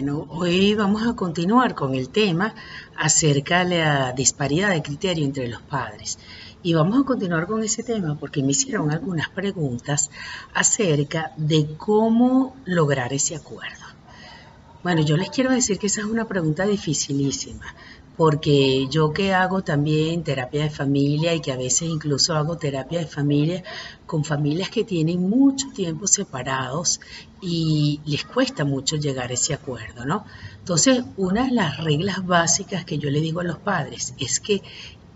Bueno, hoy vamos a continuar con el tema acerca de la disparidad de criterio entre los padres. Y vamos a continuar con ese tema porque me hicieron algunas preguntas acerca de cómo lograr ese acuerdo. Bueno, yo les quiero decir que esa es una pregunta dificilísima, porque yo que hago también terapia de familia y que a veces incluso hago terapia de familia con familias que tienen mucho tiempo separados y les cuesta mucho llegar a ese acuerdo, ¿no? Entonces, una de las reglas básicas que yo le digo a los padres es que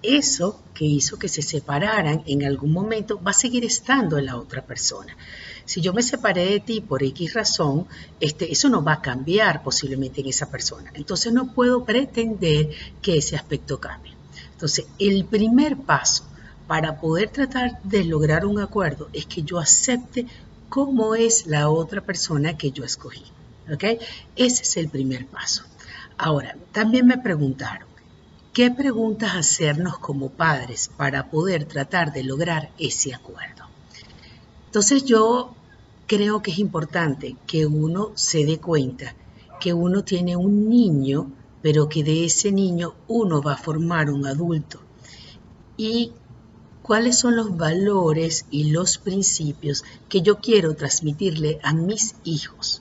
eso que hizo que se separaran en algún momento va a seguir estando en la otra persona. Si yo me separé de ti por X razón, este, eso no va a cambiar posiblemente en esa persona. Entonces no puedo pretender que ese aspecto cambie. Entonces, el primer paso para poder tratar de lograr un acuerdo es que yo acepte cómo es la otra persona que yo escogí. ¿Ok? Ese es el primer paso. Ahora, también me preguntaron, ¿qué preguntas hacernos como padres para poder tratar de lograr ese acuerdo? Entonces yo creo que es importante que uno se dé cuenta que uno tiene un niño, pero que de ese niño uno va a formar un adulto. Y cuáles son los valores y los principios que yo quiero transmitirle a mis hijos.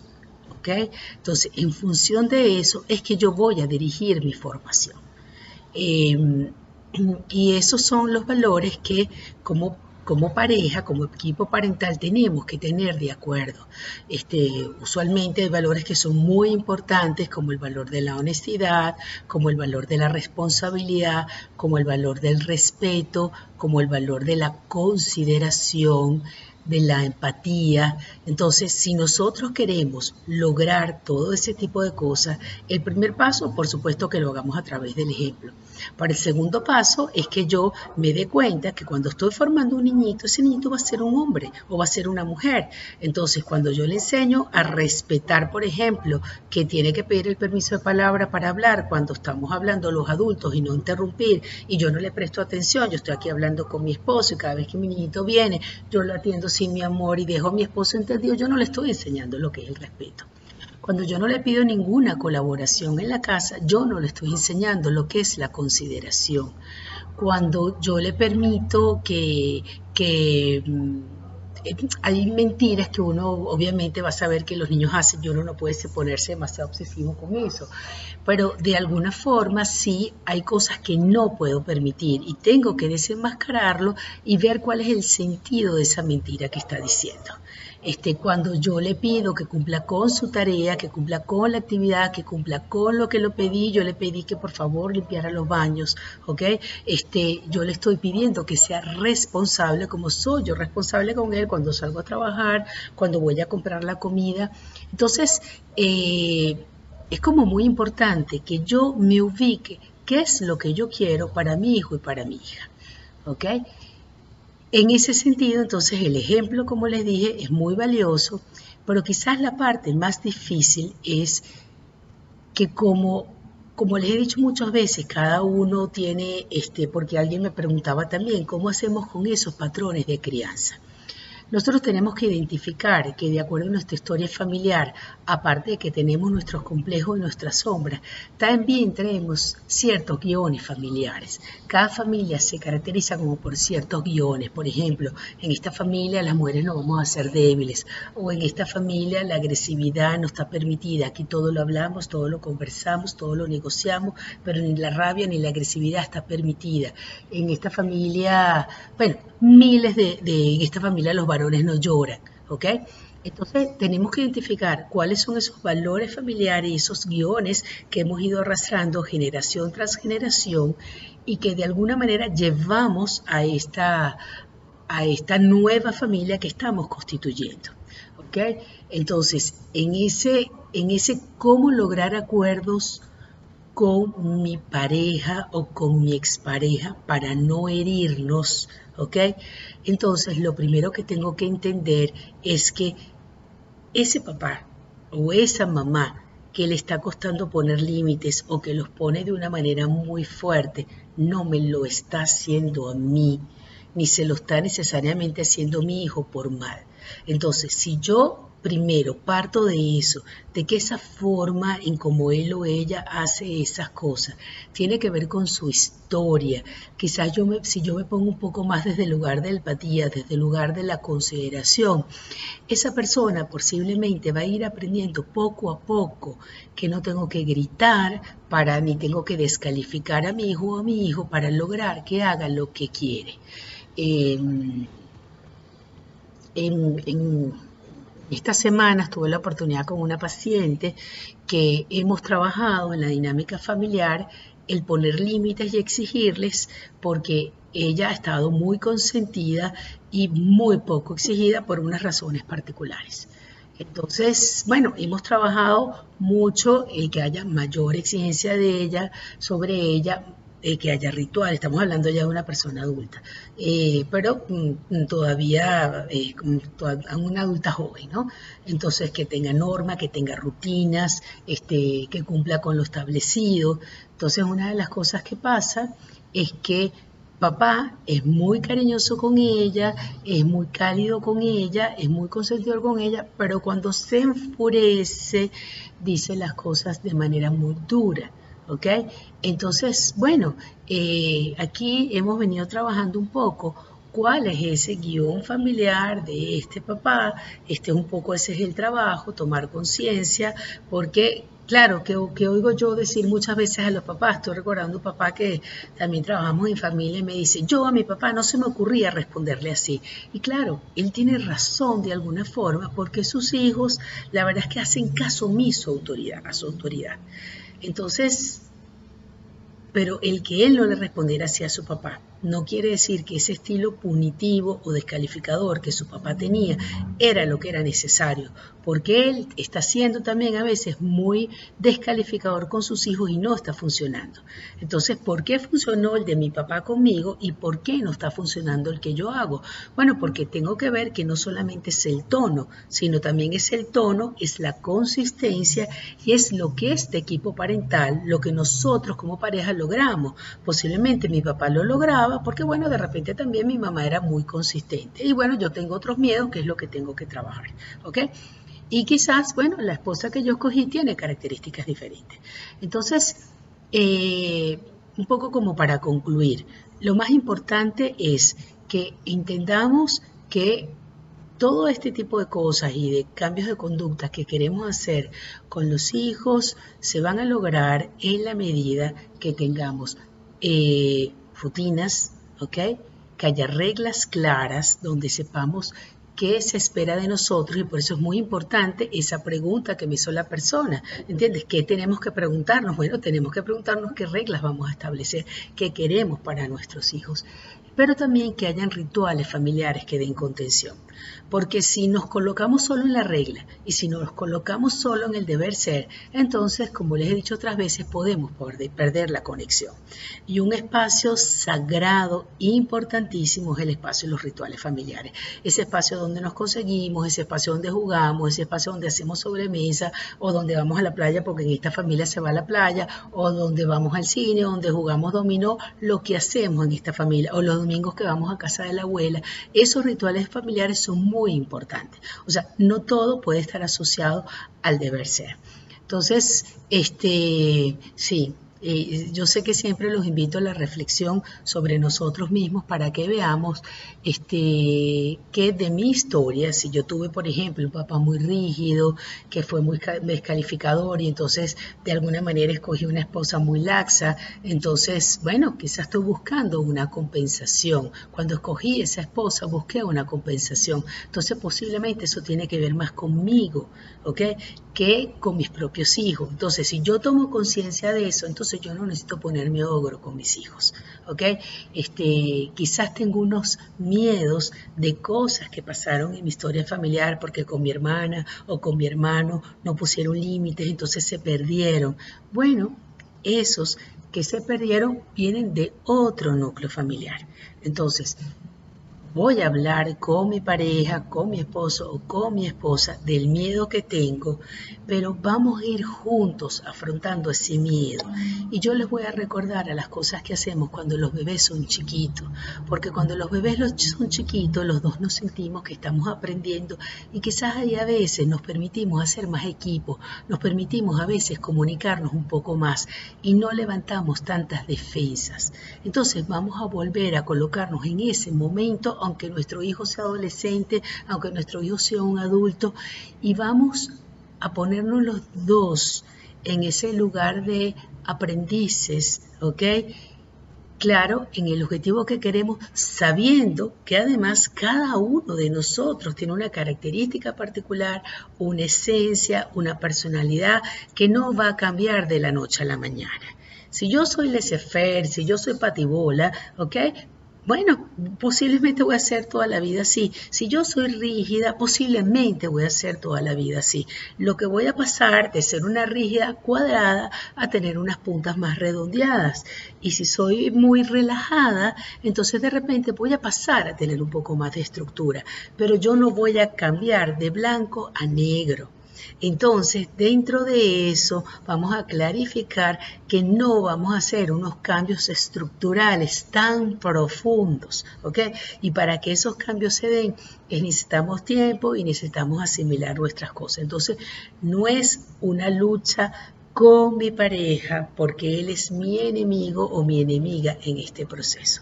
¿ok? Entonces, en función de eso es que yo voy a dirigir mi formación. Em, y esos son los valores que como como pareja, como equipo parental, tenemos que tener de acuerdo. Este, usualmente hay valores que son muy importantes, como el valor de la honestidad, como el valor de la responsabilidad, como el valor del respeto, como el valor de la consideración, de la empatía. Entonces, si nosotros queremos lograr todo ese tipo de cosas, el primer paso, por supuesto que lo hagamos a través del ejemplo. Para el segundo paso es que yo me dé cuenta que cuando estoy formando un niñito, ese niñito va a ser un hombre o va a ser una mujer. Entonces, cuando yo le enseño a respetar, por ejemplo, que tiene que pedir el permiso de palabra para hablar cuando estamos hablando los adultos y no interrumpir, y yo no le presto atención, yo estoy aquí hablando con mi esposo y cada vez que mi niñito viene, yo lo atiendo sin mi amor y dejo a mi esposo entendido, yo no le estoy enseñando lo que es el respeto. Cuando yo no le pido ninguna colaboración en la casa, yo no le estoy enseñando lo que es la consideración. Cuando yo le permito que, que mm, hay mentiras que uno obviamente va a saber que los niños hacen y uno no puede ponerse demasiado obsesivo con eso. Pero de alguna forma sí hay cosas que no puedo permitir y tengo que desenmascararlo y ver cuál es el sentido de esa mentira que está diciendo. Este, cuando yo le pido que cumpla con su tarea, que cumpla con la actividad, que cumpla con lo que lo pedí, yo le pedí que por favor limpiara los baños, ¿ok? Este, yo le estoy pidiendo que sea responsable como soy yo responsable con él cuando salgo a trabajar, cuando voy a comprar la comida. Entonces, eh, es como muy importante que yo me ubique qué es lo que yo quiero para mi hijo y para mi hija, ¿ok? En ese sentido, entonces, el ejemplo, como les dije, es muy valioso, pero quizás la parte más difícil es que como, como les he dicho muchas veces, cada uno tiene, este, porque alguien me preguntaba también, ¿cómo hacemos con esos patrones de crianza? Nosotros tenemos que identificar que de acuerdo a nuestra historia familiar, aparte de que tenemos nuestros complejos y nuestras sombras, también tenemos ciertos guiones familiares. Cada familia se caracteriza como por ciertos guiones. Por ejemplo, en esta familia las mujeres no vamos a ser débiles o en esta familia la agresividad no está permitida. Aquí todo lo hablamos, todo lo conversamos, todo lo negociamos, pero ni la rabia ni la agresividad está permitida. En esta familia, bueno, miles de, en esta familia los varones no lloran, ¿ok? Entonces tenemos que identificar cuáles son esos valores familiares esos guiones que hemos ido arrastrando generación tras generación y que de alguna manera llevamos a esta, a esta nueva familia que estamos constituyendo. ¿ok? Entonces, en ese, en ese cómo lograr acuerdos con mi pareja o con mi expareja para no herirnos, ¿ok? Entonces, lo primero que tengo que entender es que ese papá o esa mamá que le está costando poner límites o que los pone de una manera muy fuerte, no me lo está haciendo a mí, ni se lo está necesariamente haciendo mi hijo por mal. Entonces, si yo primero, parto de eso, de que esa forma en como él o ella hace esas cosas tiene que ver con su historia. Quizás yo si yo me pongo un poco más desde el lugar de empatía, desde el lugar de la consideración, esa persona posiblemente va a ir aprendiendo poco a poco que no tengo que gritar para ni tengo que descalificar a mi hijo o a mi hijo para lograr que haga lo que quiere. Em, en esta semana tuve la oportunidad con una paciente que hemos trabajado en la dinámica familiar el poner límites y exigirles porque ella ha estado muy consentida y muy poco exigida por unas razones particulares. Entonces, bueno, hemos trabajado mucho el que haya mayor exigencia de ella sobre ella, eh, que haya ritual, estamos hablando ya de una persona adulta, eh, pero mm, todavía eh, una adulta joven, ¿no? Entonces que tenga norma, que tenga rutinas, este, que cumpla con lo establecido. Entonces una de las cosas que pasa es que papá es muy cariñoso con ella, es muy cálido con ella, es muy consentidor con ella, pero cuando se enfurece dice las cosas de manera muy dura. ¿Ok? Entonces, bueno, eh, aquí hemos venido trabajando un poco cuál es ese guion familiar de este papá, este un poco ese es el trabajo, tomar conciencia, porque claro, que, que, oigo yo decir muchas veces a los papás, estoy recordando un papá que también trabajamos en familia y me dice, yo a mi papá no se me ocurría responderle así. Y claro, él tiene razón de alguna forma porque sus hijos, la verdad es que hacen caso omiso autoridad, a su autoridad. Entonces, pero el que él no le respondiera así a su papá, no quiere decir que ese estilo punitivo o descalificador que su papá tenía era lo que era necesario, porque él está siendo también a veces muy descalificador con sus hijos y no está funcionando. Entonces, ¿por qué funcionó el de mi papá conmigo y por qué no está funcionando el que yo hago? Bueno, porque tengo que ver que no solamente es el tono, sino también es el tono, es la consistencia y es lo que este equipo parental, lo que nosotros como pareja logramos. Posiblemente mi papá lo lograba, porque bueno, de repente también mi mamá era muy consistente. Y bueno, yo tengo otros miedos, que es lo que tengo que trabajar, ¿ok? Y quizás, bueno, la esposa que yo escogí tiene características diferentes. Entonces, eh, un poco como para concluir, lo más importante es que entendamos que todo este tipo de cosas y de cambios de conducta que queremos hacer con los hijos se van a lograr en la medida que tengamos eh, rutinas, ¿ok? Que haya reglas claras donde sepamos qué se espera de nosotros y por eso es muy importante esa pregunta que me hizo la persona. ¿Entiendes? ¿Qué tenemos que preguntarnos? Bueno, tenemos que preguntarnos qué reglas vamos a establecer, qué queremos para nuestros hijos, pero también que hayan rituales familiares que den contención. Porque si nos colocamos solo en la regla y si nos colocamos solo en el deber ser, entonces, como les he dicho otras veces, podemos perder la conexión. Y un espacio sagrado, importantísimo, es el espacio de los rituales familiares. Ese espacio donde nos conseguimos, ese espacio donde jugamos, ese espacio donde hacemos sobremesa o donde vamos a la playa porque en esta familia se va a la playa o donde vamos al cine, donde jugamos dominó, lo que hacemos en esta familia o los domingos que vamos a casa de la abuela. Esos rituales familiares son muy importante. O sea, no todo puede estar asociado al deber ser. Entonces, este, sí, eh, yo sé que siempre los invito a la reflexión sobre nosotros mismos para que veamos este, que de mi historia, si yo tuve, por ejemplo, un papá muy rígido, que fue muy descalificador y entonces de alguna manera escogí una esposa muy laxa, entonces, bueno, quizás estoy buscando una compensación. Cuando escogí esa esposa busqué una compensación. Entonces, posiblemente eso tiene que ver más conmigo, ¿ok? Que con mis propios hijos. Entonces, si yo tomo conciencia de eso, entonces yo no necesito ponerme ogro con mis hijos, ¿ok? Este, quizás tengo unos miedos de cosas que pasaron en mi historia familiar porque con mi hermana o con mi hermano no pusieron límites, entonces se perdieron. Bueno, esos que se perdieron vienen de otro núcleo familiar. Entonces, voy a hablar con mi pareja, con mi esposo o con mi esposa del miedo que tengo, pero vamos a ir juntos afrontando ese miedo. Y yo les voy a recordar a las cosas que hacemos cuando los bebés son chiquitos, porque cuando los bebés son chiquitos, los dos nos sentimos que estamos aprendiendo y quizás ahí a veces nos permitimos hacer más equipo, nos permitimos a veces comunicarnos un poco más y no levantamos tantas defensas. Entonces vamos a volver a colocarnos en ese momento aunque nuestro hijo sea adolescente, aunque nuestro hijo sea un adulto, y vamos a ponernos los dos en ese lugar de aprendices, ¿ok? Claro, en el objetivo que queremos, sabiendo que además cada uno de nosotros tiene una característica particular, una esencia, una personalidad que no va a cambiar de la noche a la mañana. Si yo soy laissez si yo soy patibola, ¿ok? Bueno, posiblemente voy a ser toda la vida así. Si yo soy rígida, posiblemente voy a ser toda la vida así. Lo que voy a pasar de ser una rígida cuadrada a tener unas puntas más redondeadas. Y si soy muy relajada, entonces de repente voy a pasar a tener un poco más de estructura. Pero yo no voy a cambiar de blanco a negro. Entonces, dentro de eso, vamos a clarificar que no vamos a hacer unos cambios estructurales tan profundos, ¿ok? Y para que esos cambios se den, necesitamos tiempo y necesitamos asimilar nuestras cosas. Entonces, no es una lucha con mi pareja porque él es mi enemigo o mi enemiga en este proceso.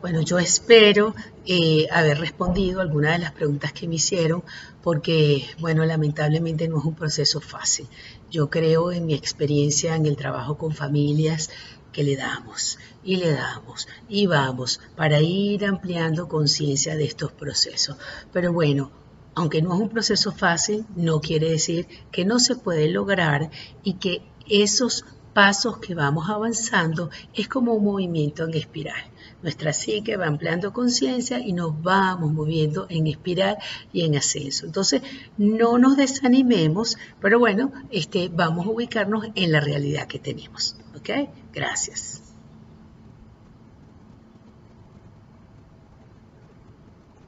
Bueno, yo espero eh, haber respondido algunas de las preguntas que me hicieron porque, bueno, lamentablemente no es un proceso fácil. Yo creo en mi experiencia en el trabajo con familias que le damos y le damos y vamos para ir ampliando conciencia de estos procesos. Pero bueno, aunque no es un proceso fácil, no quiere decir que no se puede lograr y que esos pasos que vamos avanzando es como un movimiento en espiral. Nuestra psique va ampliando conciencia y nos vamos moviendo en espiral y en ascenso. Entonces, no nos desanimemos, pero bueno, este, vamos a ubicarnos en la realidad que tenemos. Gracias.